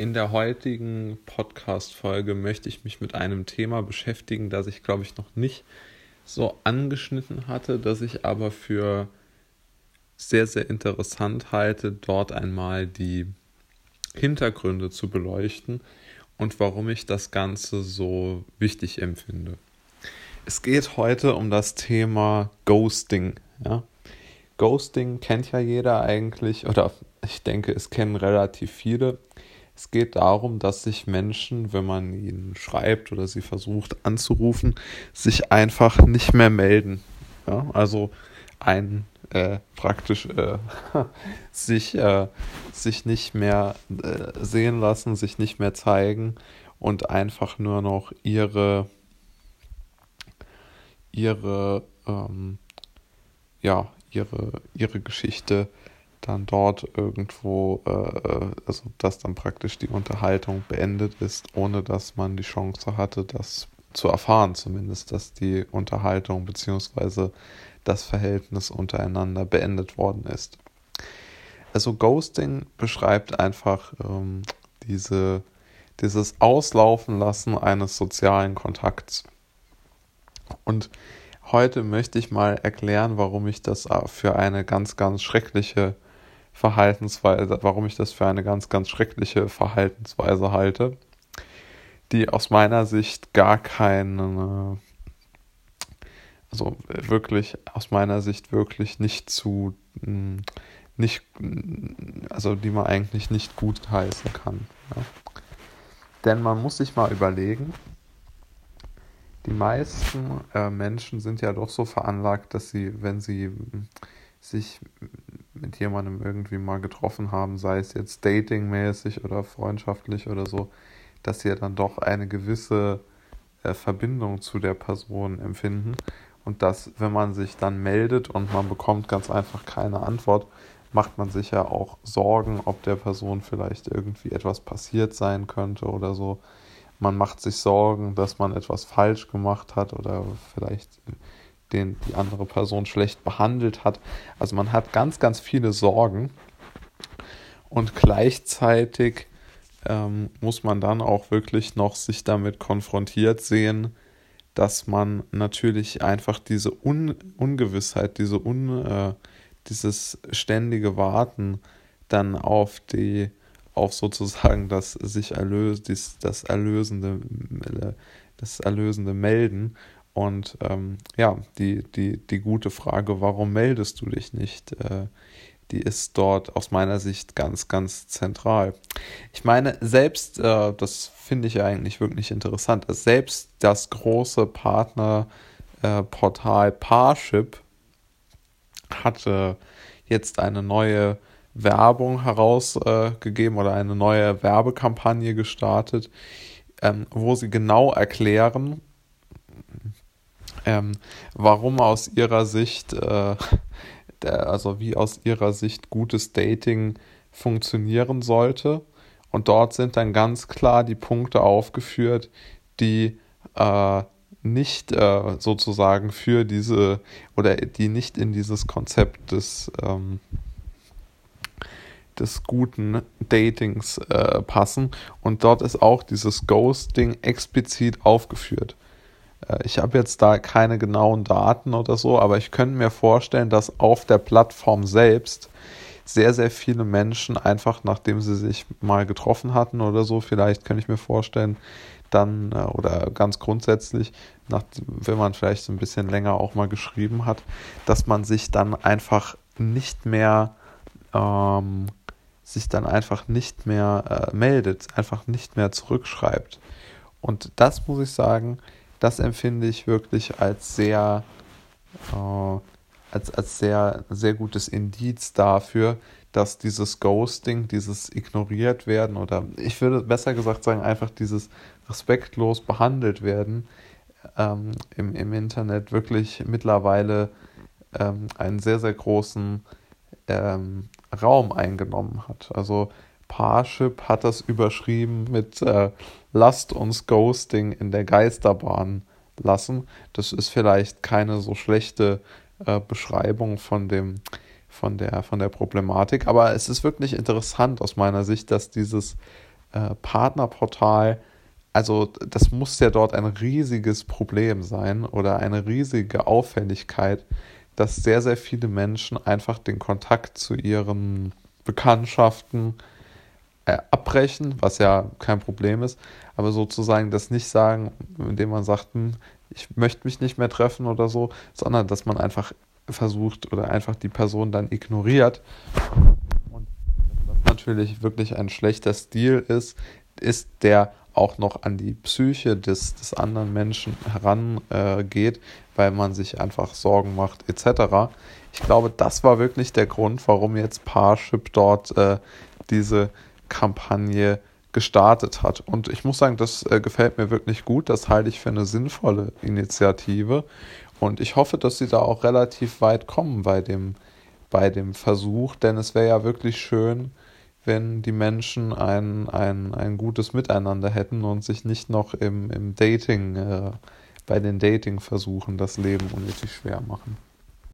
In der heutigen Podcast-Folge möchte ich mich mit einem Thema beschäftigen, das ich, glaube ich, noch nicht so angeschnitten hatte, das ich aber für sehr, sehr interessant halte, dort einmal die Hintergründe zu beleuchten und warum ich das Ganze so wichtig empfinde. Es geht heute um das Thema Ghosting. Ja? Ghosting kennt ja jeder eigentlich, oder ich denke, es kennen relativ viele. Es geht darum, dass sich Menschen, wenn man ihnen schreibt oder sie versucht anzurufen, sich einfach nicht mehr melden. Ja? Also ein äh, praktisch äh, sich, äh, sich nicht mehr äh, sehen lassen, sich nicht mehr zeigen und einfach nur noch ihre ihre ähm, ja ihre ihre Geschichte dann dort irgendwo, äh, also dass dann praktisch die Unterhaltung beendet ist, ohne dass man die Chance hatte, das zu erfahren, zumindest, dass die Unterhaltung bzw. das Verhältnis untereinander beendet worden ist. Also Ghosting beschreibt einfach ähm, diese, dieses Auslaufen lassen eines sozialen Kontakts. Und heute möchte ich mal erklären, warum ich das für eine ganz, ganz schreckliche Verhaltensweise, warum ich das für eine ganz, ganz schreckliche Verhaltensweise halte, die aus meiner Sicht gar keine, also wirklich, aus meiner Sicht wirklich nicht zu, hm, nicht, also die man eigentlich nicht gut heißen kann. Ja. Denn man muss sich mal überlegen, die meisten äh, Menschen sind ja doch so veranlagt, dass sie, wenn sie hm, sich mit jemandem irgendwie mal getroffen haben, sei es jetzt datingmäßig oder freundschaftlich oder so, dass sie ja dann doch eine gewisse äh, Verbindung zu der Person empfinden und dass, wenn man sich dann meldet und man bekommt ganz einfach keine Antwort, macht man sich ja auch Sorgen, ob der Person vielleicht irgendwie etwas passiert sein könnte oder so. Man macht sich Sorgen, dass man etwas falsch gemacht hat oder vielleicht den die andere Person schlecht behandelt hat. Also man hat ganz, ganz viele Sorgen und gleichzeitig ähm, muss man dann auch wirklich noch sich damit konfrontiert sehen, dass man natürlich einfach diese Un Ungewissheit, diese Un äh, dieses ständige Warten dann auf die auf sozusagen das sich erlöst, das erlösende das erlösende Melden und ähm, ja, die, die, die gute Frage, warum meldest du dich nicht, äh, die ist dort aus meiner Sicht ganz, ganz zentral. Ich meine, selbst, äh, das finde ich eigentlich wirklich interessant, selbst das große Partnerportal äh, Parship hatte jetzt eine neue Werbung herausgegeben oder eine neue Werbekampagne gestartet, ähm, wo sie genau erklären, ähm, warum aus ihrer Sicht, äh, der, also wie aus ihrer Sicht gutes Dating funktionieren sollte. Und dort sind dann ganz klar die Punkte aufgeführt, die äh, nicht äh, sozusagen für diese oder die nicht in dieses Konzept des, ähm, des guten Datings äh, passen. Und dort ist auch dieses Ghosting explizit aufgeführt. Äh, ich habe jetzt da keine genauen Daten oder so, aber ich könnte mir vorstellen, dass auf der Plattform selbst sehr, sehr viele Menschen einfach, nachdem sie sich mal getroffen hatten oder so, vielleicht könnte ich mir vorstellen, dann äh, oder ganz grundsätzlich, nach, wenn man vielleicht so ein bisschen länger auch mal geschrieben hat, dass man sich dann einfach nicht mehr ähm, sich dann einfach nicht mehr äh, meldet, einfach nicht mehr zurückschreibt. Und das muss ich sagen, das empfinde ich wirklich als sehr, äh, als, als sehr, sehr gutes Indiz dafür, dass dieses Ghosting, dieses ignoriert werden oder ich würde besser gesagt sagen, einfach dieses respektlos behandelt werden ähm, im, im Internet wirklich mittlerweile ähm, einen sehr, sehr großen ähm, Raum eingenommen hat. Also Parship hat das überschrieben mit äh, Lasst uns Ghosting in der Geisterbahn lassen. Das ist vielleicht keine so schlechte äh, Beschreibung von dem von der von der Problematik, aber es ist wirklich interessant aus meiner Sicht, dass dieses äh, Partnerportal, also das muss ja dort ein riesiges Problem sein oder eine riesige Auffälligkeit, dass sehr, sehr viele Menschen einfach den Kontakt zu ihren Bekanntschaften äh, abbrechen, was ja kein Problem ist, aber sozusagen das nicht sagen, indem man sagt, hm, ich möchte mich nicht mehr treffen oder so, sondern dass man einfach versucht oder einfach die Person dann ignoriert. Und das natürlich wirklich ein schlechter Stil ist, ist der auch noch an die Psyche des, des anderen Menschen herangeht, äh, weil man sich einfach Sorgen macht etc. Ich glaube, das war wirklich der Grund, warum jetzt Parship dort äh, diese Kampagne gestartet hat. Und ich muss sagen, das äh, gefällt mir wirklich gut. Das halte ich für eine sinnvolle Initiative. Und ich hoffe, dass sie da auch relativ weit kommen bei dem, bei dem Versuch, denn es wäre ja wirklich schön, wenn die Menschen ein, ein, ein gutes Miteinander hätten und sich nicht noch im, im Dating, äh, bei den Dating-Versuchen das Leben unnötig schwer machen.